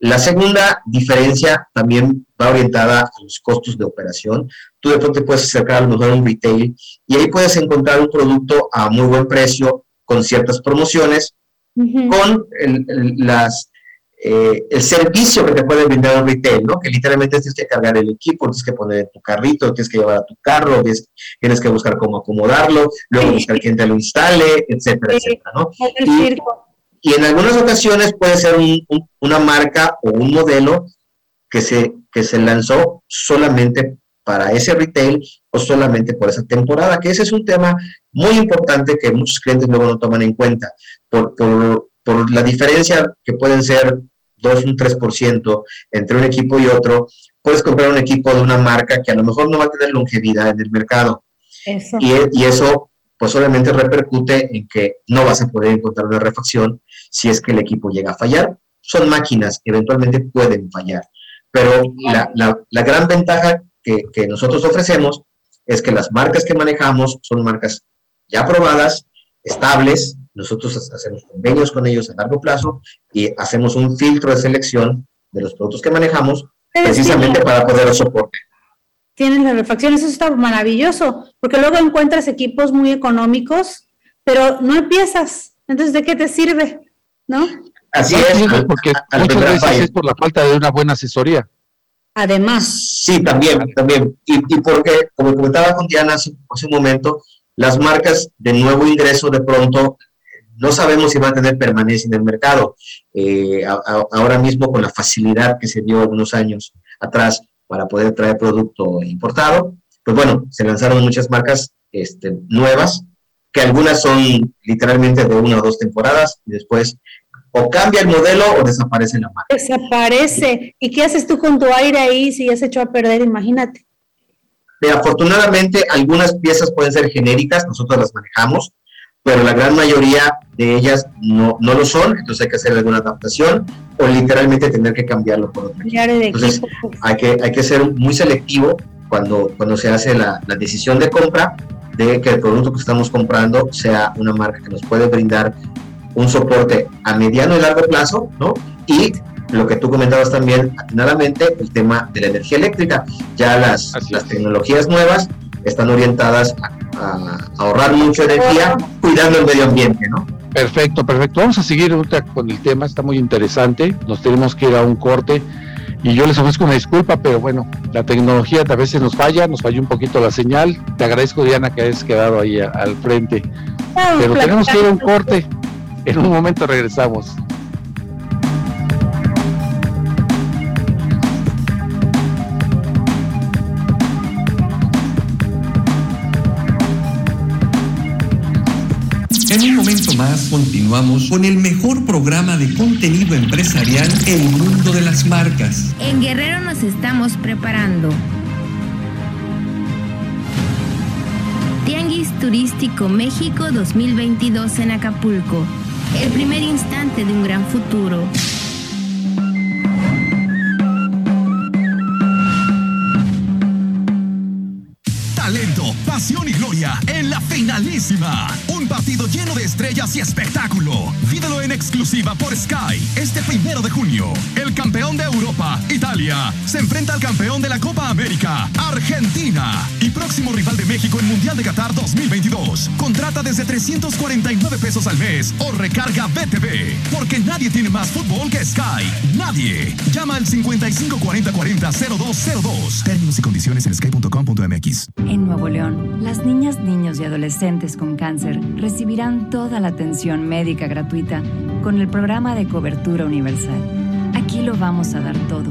La segunda diferencia también va orientada a los costos de operación. Tú de pronto puedes acercar a lo mejor un retail y ahí puedes encontrar un producto a muy buen precio con ciertas promociones, con las eh, el servicio que te puede brindar un retail, ¿no? Que literalmente tienes que cargar el equipo, tienes que poner en tu carrito, tienes que llevar a tu carro, tienes, que buscar cómo acomodarlo, luego buscar quién te lo instale, etcétera, etcétera, ¿no? Y, en algunas ocasiones puede ser una marca o un modelo que se, que se lanzó solamente para ese retail o solamente por esa temporada, que ese es un tema muy importante que muchos clientes luego no toman en cuenta por, por por la diferencia que pueden ser 2, un 3% entre un equipo y otro, puedes comprar un equipo de una marca que a lo mejor no va a tener longevidad en el mercado. Y, eso, pues obviamente repercute en que no vas a poder encontrar una refacción si es que el equipo llega a fallar. Son máquinas, eventualmente pueden fallar. Pero la, la, gran ventaja que, que nosotros ofrecemos es que las marcas que manejamos son marcas ya aprobadas, estables, nosotros hacemos convenios con ellos a largo plazo y hacemos un filtro de selección de los productos que manejamos precisamente para poder soporte. Tienes la refacción, eso está maravilloso, porque luego encuentras equipos muy económicos, pero no empiezas. Entonces, ¿de qué te sirve? ¿No? Así es, porque muchas veces es por la falta de una buena asesoría. Además. Sí, también, también. Y, y porque, como comentaba con Diana hace, un momento, las marcas de nuevo ingreso de pronto no sabemos si van a tener permanencia en el mercado. Eh, ahora mismo con la facilidad que se dio algunos años atrás para poder traer producto importado, pues bueno, se lanzaron muchas marcas este, nuevas, que algunas son literalmente de una o dos temporadas y después o cambia el modelo o desaparece la marca. Desaparece. ¿Y qué haces tú con tu aire ahí si ya se echó a perder? Imagínate. afortunadamente algunas piezas pueden ser genéricas, nosotros las manejamos, pero la gran mayoría de ellas no, no lo son, entonces hay que hacer alguna adaptación o literalmente tener que cambiarlo por otro. Entonces hay que, hay que ser muy selectivo cuando, cuando se hace la, la decisión de compra de que el producto que estamos comprando sea una marca que nos puede brindar un soporte a mediano y largo plazo, ¿no? Y lo que tú comentabas también atinadamente, el tema de la energía eléctrica. Ya las, las tecnologías nuevas están orientadas a, ahorrar mucha energía cuidando el medio ambiente, ¿no? Perfecto, perfecto. Vamos a seguir con el tema, está muy interesante. Nos tenemos que ir a un corte y yo les ofrezco una disculpa, pero bueno, la tecnología a veces nos falla, nos falló un poquito la señal. Te agradezco, Diana, que hayas quedado ahí al frente. Pero tenemos que ir a un corte. En un momento regresamos. Más continuamos con el mejor programa de contenido empresarial El Mundo de las Marcas. En Guerrero nos estamos preparando. Tianguis Turístico México 2022 en Acapulco el primer instante de un gran futuro. Y gloria en la finalísima. Un partido lleno de estrellas y espectáculo. Vídelo en exclusiva por Sky este primero de junio. El campeón de Europa, Italia, se enfrenta al campeón de la Copa América, Argentina. Y próximo rival de México en Mundial de Qatar 2022. Contrata desde 349 pesos al mes o recarga BTV. Porque nadie tiene más fútbol que Sky. Nadie. Llama al 5540400202. Términos y condiciones en sky.com.mx. En Nuevo León, las niñas, niños y adolescentes con cáncer recibirán toda la atención médica gratuita con el programa de cobertura universal. Aquí lo vamos a dar todo.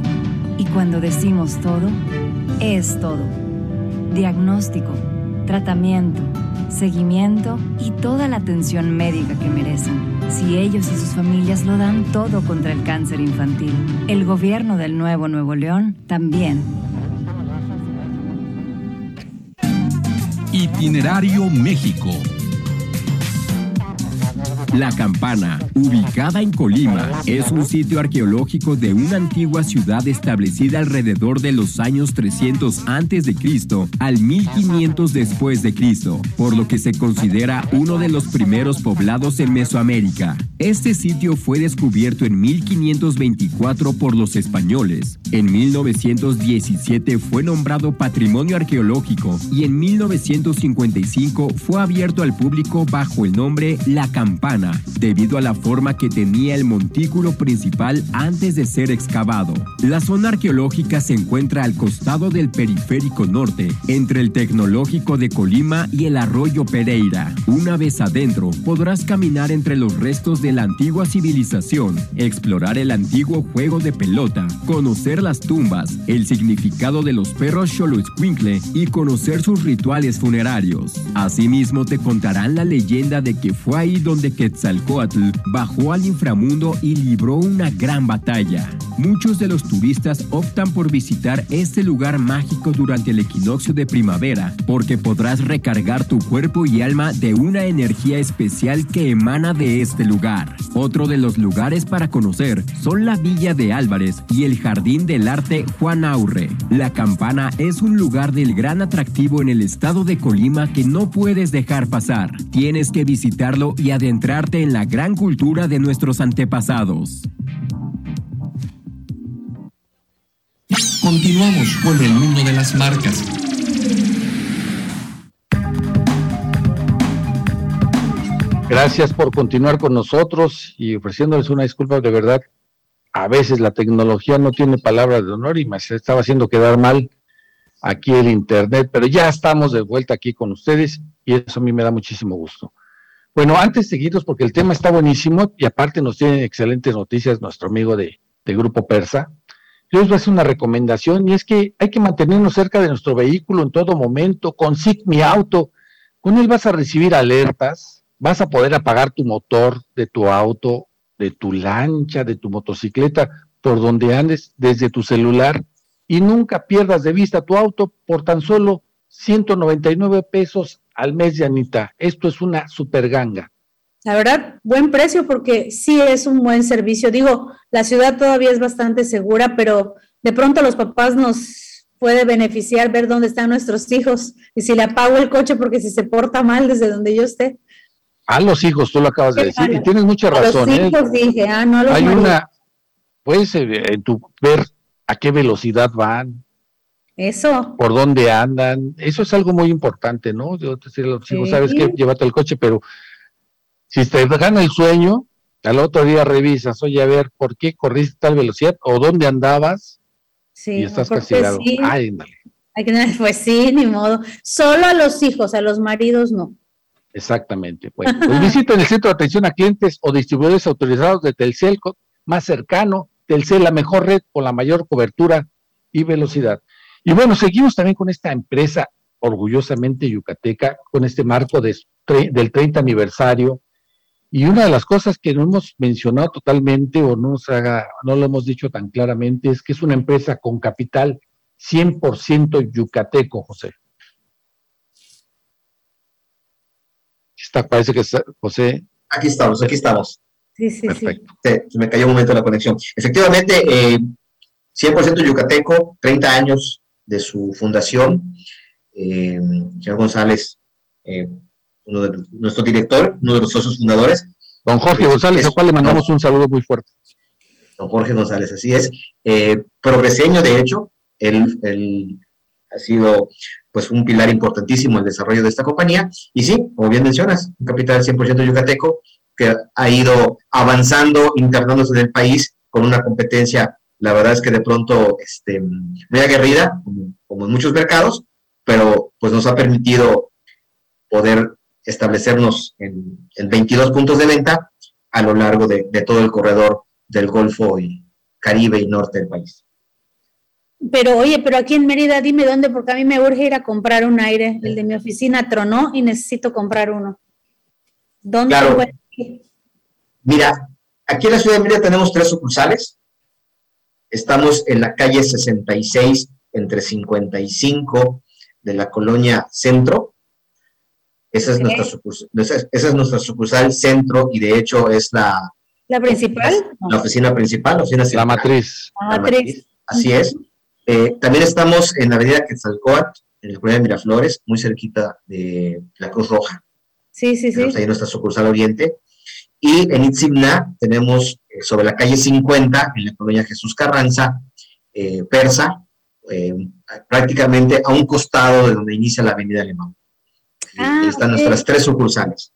Y cuando decimos todo, es todo. Diagnóstico, tratamiento, seguimiento y toda la atención médica que merecen. Si ellos y sus familias lo dan todo contra el cáncer infantil, el gobierno del Nuevo Nuevo León también. Itinerario México la Campana, ubicada en Colima, es un sitio arqueológico de una antigua ciudad establecida alrededor de los años 300 a.C. al 1500 después de Cristo, por lo que se considera uno de los primeros poblados en Mesoamérica. Este sitio fue descubierto en 1524 por los españoles. En 1917 fue nombrado Patrimonio Arqueológico y en 1955 fue abierto al público bajo el nombre La Campana debido a la forma que tenía el montículo principal antes de ser excavado. La zona arqueológica se encuentra al costado del periférico norte, entre el tecnológico de Colima y el arroyo Pereira. Una vez adentro, podrás caminar entre los restos de la antigua civilización, explorar el antiguo juego de pelota, conocer las tumbas, el significado de los perros Xoloitzcuincle y conocer sus rituales funerarios. Asimismo, te contarán la leyenda de que fue ahí donde quedó Quetzalcoatl bajó al inframundo y libró una gran batalla. Muchos de los turistas optan por visitar este lugar mágico durante el equinoccio de primavera porque podrás recargar tu cuerpo y alma de una energía especial que emana de este lugar. Otro de los lugares para conocer son la Villa de Álvarez y el Jardín del Arte Juan Aurre. La Campana es un lugar del gran atractivo en el estado de Colima que no puedes dejar pasar. Tienes que visitarlo y adentrarte en la gran cultura de nuestros antepasados. Continuamos con el mundo de las marcas. Gracias por continuar con nosotros y ofreciéndoles una disculpa de verdad. A veces la tecnología no tiene palabras de honor y me estaba haciendo quedar mal aquí el Internet, pero ya estamos de vuelta aquí con ustedes y eso a mí me da muchísimo gusto. Bueno, antes de seguirnos, porque el tema está buenísimo y aparte nos tiene excelentes noticias nuestro amigo de, Grupo Persa, yo les voy a hacer una recomendación y es que hay que mantenernos cerca de nuestro vehículo en todo momento, con SIC Mi Auto. Con él vas a recibir alertas, vas a poder apagar tu motor de tu auto, de tu lancha, de tu motocicleta, por donde andes desde tu celular y nunca pierdas de vista tu auto por tan solo 199 pesos al mes de Anita. Esto es una super ganga. La verdad, buen precio porque sí es un buen servicio. Digo, la ciudad todavía es bastante segura, pero de pronto los papás nos puede beneficiar ver dónde están nuestros hijos y si le apago el coche porque si se porta mal desde donde yo esté. A los hijos, tú lo acabas de decir, y tienes mucha razón. A los ¿eh? hijos dije, ah, no a los Hay una, puedes eh, en tu, ver a qué velocidad van, eso. Por dónde andan. Eso es algo muy importante, ¿no? Yo decir a los hijos, sabes que llévate el coche, pero si te gana el sueño, al otro día revisas, oye, a ver, ¿por qué corriste tal velocidad? ¿O dónde andabas? Sí, y estás castigado. Sí. Ay, tener, pues sí, ni modo. Solo a los hijos, a los maridos no. Exactamente. Bueno, pues visiten el centro de atención a clientes o distribuidores autorizados de Telcel más cercano. Telcel, la mejor red con la mayor cobertura y velocidad. Y bueno, seguimos también con esta empresa orgullosamente yucateca, con este marco de, del 30 aniversario. Y una de las cosas que no hemos mencionado totalmente o no, nos haga, no lo hemos dicho tan claramente es que es una empresa con capital 100% yucateco, José. Está, parece que está, José. Aquí estamos, aquí estamos. Sí, sí, Perfecto. Sí. Se, me cayó un momento la conexión. Efectivamente, eh, 100% yucateco, 30 años de su fundación, eh, señor González, eh, uno de, nuestro director, uno de los socios fundadores. Don Jorge González, al cual le mandamos un saludo muy fuerte. Don Jorge González, así es. Eh, progreseño, de hecho, él, ha sido pues un pilar importantísimo en el desarrollo de esta compañía. Y sí, como bien mencionas, un capital 100% yucateco que ha ido avanzando, internándose en el país con una competencia la verdad es que de pronto este, muy aguerrida, como, en muchos mercados, pero pues nos ha permitido poder establecernos en, 22 puntos de venta a lo largo de, todo el corredor del Golfo y Caribe y norte del país. Pero oye, pero aquí en Mérida, dime dónde, porque a mí me urge ir a comprar un aire. El de mi oficina tronó y necesito comprar uno. ¿Dónde? Claro. Mira, aquí en la ciudad de Mérida tenemos tres sucursales. Estamos en la calle 66, entre 55 de la colonia Centro. Esa es, nuestra sucursal, esa es nuestra sucursal centro y de hecho es la... ¿La principal? La, oficina principal, la oficina La matriz. La matriz. Así es. Eh, también estamos en la avenida Quetzalcoatl, en la colonia de Miraflores, muy cerquita de la Cruz Roja. Sí, sí, sí. Ahí nuestra sucursal oriente. Y en Itzimna tenemos sobre la calle 50, en la colonia Jesús Carranza, eh, Persa, eh, prácticamente a un costado de donde inicia la avenida Alemán. Ah, están nuestras tres sucursales.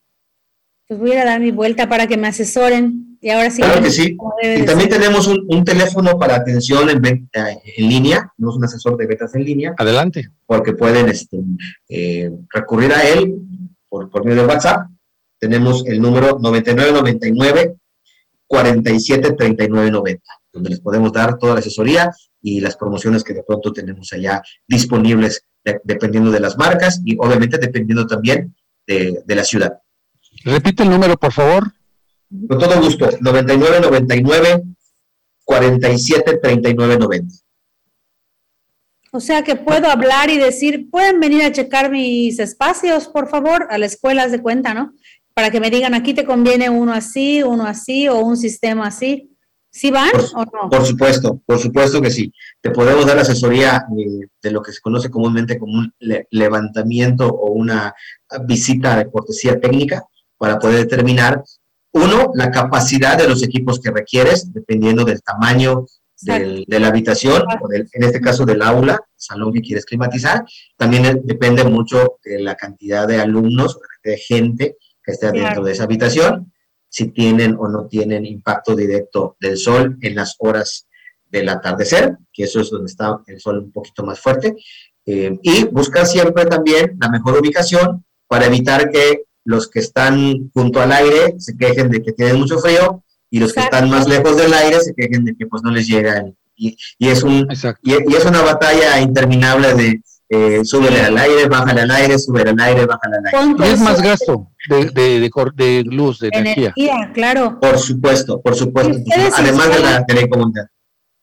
Pues voy a dar mi vuelta para que me asesoren. Y ahora sí. Claro que sí. Y también tenemos un, teléfono para atención en, en línea, tenemos un asesor de ventas en línea. Adelante. Porque pueden este, recurrir a él por, por medio de WhatsApp tenemos el número 9999 473990, donde les podemos dar toda la asesoría y las promociones que de pronto tenemos allá disponibles dependiendo de las marcas y obviamente dependiendo también de, la ciudad. Repite el número, por favor. Con todo gusto, 9999 47 39 90. O sea que puedo hablar y decir, pueden venir a checar mis espacios, por favor, a la escuela de cuenta, ¿no? Para que me digan, aquí te conviene uno así, uno así o un sistema así. ¿Sí van o no? Por supuesto, por supuesto que sí. Te podemos dar asesoría eh, de lo que se conoce comúnmente como un levantamiento o una visita de cortesía técnica para poder determinar, uno, la capacidad de los equipos que requieres, dependiendo del tamaño de la habitación, o en este caso del aula, salón que quieres climatizar. También depende mucho de la cantidad de alumnos, de gente que esté dentro de esa habitación si tienen o no tienen impacto directo del sol en las horas del atardecer, que eso es donde está el sol un poquito más fuerte, eh, y buscar siempre también la mejor ubicación para evitar que los que están junto al aire se quejen de que tienen mucho frío y los que están más lejos del aire se quejen de que pues no les llega el, y, es un y, es una batalla interminable de eh, súbele al aire, bájale al aire, sube al aire, bájale al aire. Y es más gasto de, de, de, luz, de energía. energía. claro. Por supuesto, por supuesto. Además de la telecomunicación.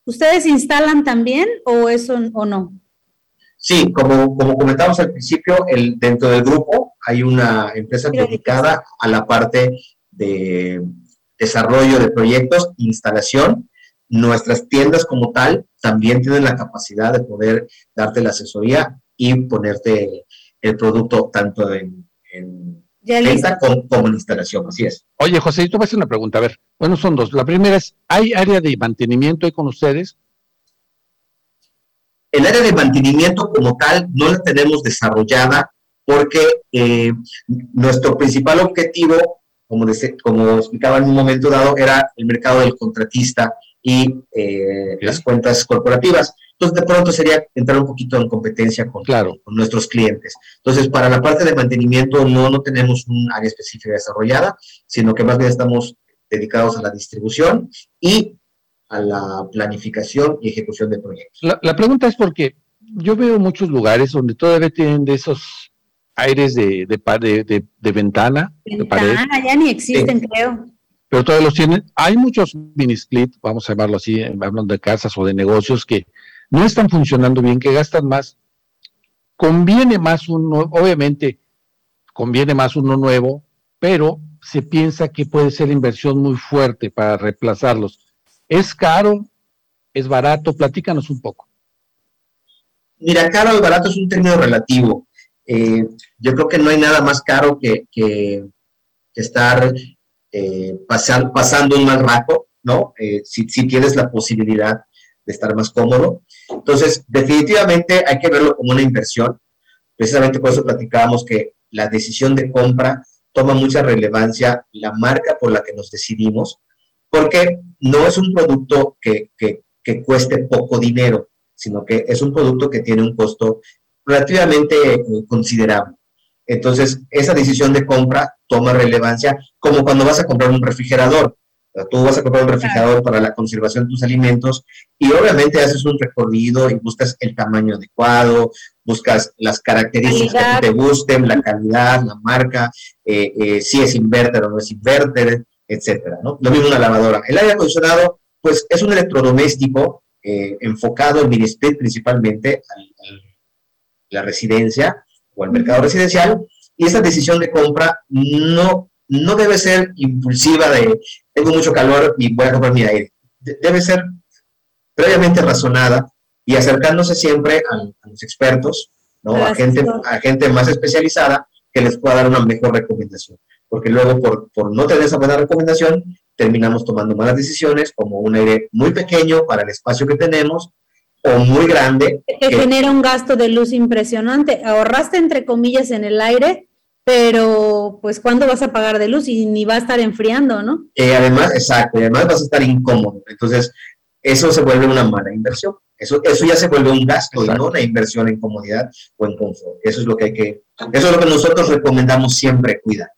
¿Ustedes instalan también o eso o no? Sí, como, como comentamos al principio, el, dentro del grupo hay una empresa dedicada a la parte de desarrollo de proyectos, instalación Nuestras tiendas como tal también tienen la capacidad de poder darte la asesoría y ponerte el producto tanto en, venta como, en instalación, así es. Oye, José, yo te voy a hacer una pregunta. A ver, bueno, son dos. La primera es, ¿hay área de mantenimiento ahí con ustedes? El área de mantenimiento como tal no la tenemos desarrollada porque eh, nuestro principal objetivo, como, como explicaba en un momento dado, era el mercado del contratista y eh, las cuentas corporativas. Entonces, de pronto sería entrar un poquito en competencia con, con, nuestros clientes. Entonces, para la parte de mantenimiento no, no tenemos un área específica desarrollada, sino que más bien estamos dedicados a la distribución y a la planificación y ejecución de proyectos. La, pregunta es porque yo veo muchos lugares donde todavía tienen de esos aires de, de, de, de ventana. Ventana, ya ni existen, creo pero todavía los tienen. Hay muchos mini split, vamos a llamarlo así, hablando de casas o de negocios que no están funcionando bien, que gastan más. Conviene más uno, obviamente, conviene más uno nuevo, pero se piensa que puede ser inversión muy fuerte para reemplazarlos. ¿Es caro? ¿Es barato? Platícanos un poco. Mira, caro y barato es un término relativo. Eh, yo creo que no hay nada más caro que, que estar eh, pasando un mal rato, ¿no? Eh, si, tienes la posibilidad de estar más cómodo. Entonces, definitivamente hay que verlo como una inversión. Precisamente por eso platicábamos que la decisión de compra toma mucha relevancia la marca por la que nos decidimos, porque no es un producto que cueste poco dinero, sino que es un producto que tiene un costo relativamente eh, considerable. Entonces, esa decisión de compra toma relevancia como cuando vas a comprar un refrigerador. Tú vas a comprar un refrigerador para la conservación de tus alimentos y obviamente haces un recorrido y buscas el tamaño adecuado, buscas las características que te gusten, la calidad, la marca, eh, eh, si es inverter o no es inverter, etcétera, ¿no? Lo mismo una lavadora. El aire acondicionado, pues, es un electrodoméstico eh, enfocado en mini principalmente a la residencia o al mercado residencial y esa decisión de compra no, no debe ser impulsiva de tengo mucho calor y voy a comprar mi aire. Debe ser previamente razonada y acercándose siempre a, los expertos, ¿no? a, gente, a gente más especializada que les pueda dar una mejor recomendación. Porque luego, por, por no tener esa buena recomendación, terminamos tomando malas decisiones, como un aire muy pequeño para el espacio que tenemos, o muy grande. Que, que, genera un gasto de luz impresionante. Ahorraste, entre comillas, en el aire, pero pues ¿cuándo vas a pagar de luz y ni va a estar enfriando, ¿no? Eh, además, exacto, además vas a estar incómodo. Entonces, eso se vuelve una mala inversión. Eso, eso ya se vuelve un gasto y no una inversión en comodidad o en confort. Eso es lo que hay que, eso es lo que nosotros recomendamos siempre cuidar.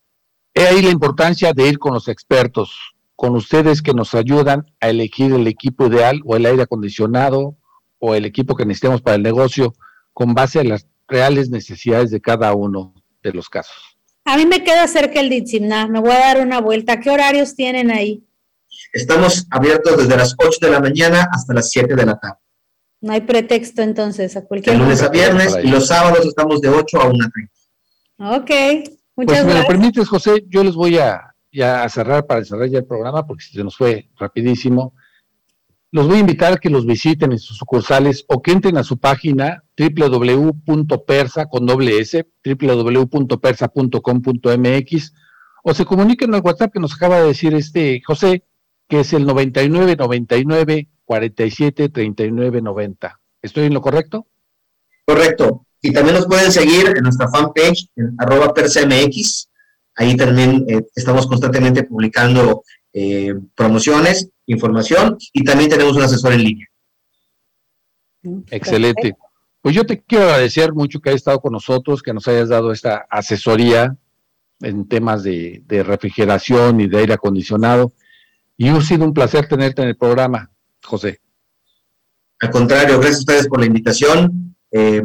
He ahí la importancia de ir con los expertos, con ustedes que nos ayudan a elegir el equipo ideal o el aire acondicionado o el equipo que necesitemos para el negocio con base a las reales necesidades de cada uno de los casos. A mí me queda cerca el Ditzimná, me voy a dar una vuelta. ¿Qué horarios tienen ahí? Estamos abiertos desde las 8 de la mañana hasta las 7 de la tarde. No hay pretexto entonces a cualquier De lunes a viernes y los sábados estamos de 8 a 1.30. Ok, muchas pues, si me gracias. lo permites, José, yo les voy a, ya a cerrar para cerrar ya el programa porque se nos fue rapidísimo. Los voy a invitar a que los visiten en sus sucursales o que entren a su página www.persa con doble s, www.persa.com.mx o se comuniquen al WhatsApp que nos acaba de decir este José, que es el 99 99 47 39 90. ¿Estoy en lo correcto? Correcto. Y también nos pueden seguir en nuestra fanpage, en arroba persamx. Ahí también eh, estamos constantemente publicando eh, promociones, información y también tenemos un asesor en línea. Excelente. Pues yo te quiero agradecer mucho que hayas estado con nosotros, que nos hayas dado esta asesoría en temas de, de refrigeración y de aire acondicionado. Y ha sido un placer tenerte en el programa, José. Al contrario, gracias a ustedes por la invitación. Eh,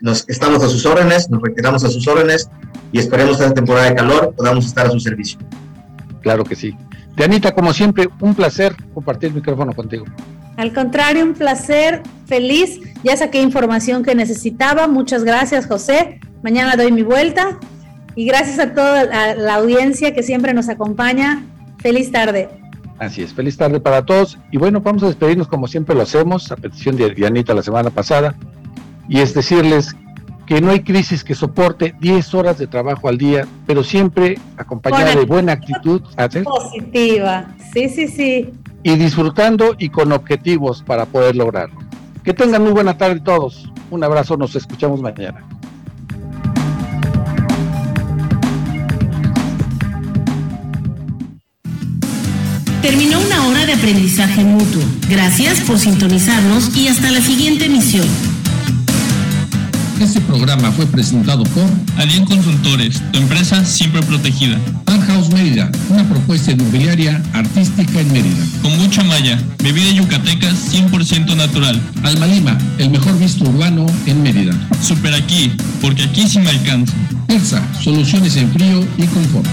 nos, estamos a sus órdenes, nos retiramos a sus órdenes y esperemos que esta temporada de calor podamos estar a su servicio. Claro que sí. Dianita, como siempre, un placer compartir el micrófono contigo. Al contrario, un placer, feliz. Ya saqué información que necesitaba. Muchas gracias, José. Mañana doy mi vuelta. Y gracias a toda la, la audiencia que siempre nos acompaña. Feliz tarde. Así es, feliz tarde para todos. Y bueno, vamos a despedirnos como siempre lo hacemos, a petición de Dianita la semana pasada. Y es decirles que no hay crisis que soporte 10 horas de trabajo al día, pero siempre acompañada de buena actitud. Positiva. Sí, sí, sí. Y disfrutando y con objetivos para poder lograrlo. Que tengan muy buena tarde todos. Un abrazo, nos escuchamos mañana. Terminó una hora de aprendizaje mutuo. Gracias por sintonizarnos y hasta la siguiente emisión. Este programa fue presentado por Alien Consultores, tu empresa siempre protegida. House Mérida, una propuesta inmobiliaria artística en Mérida. Kombucha Maya, bebida yucateca 100% natural. Alma Lima, el mejor visto urbano en Mérida. Super aquí, porque aquí sí me alcanza. Persa, soluciones en frío y confort.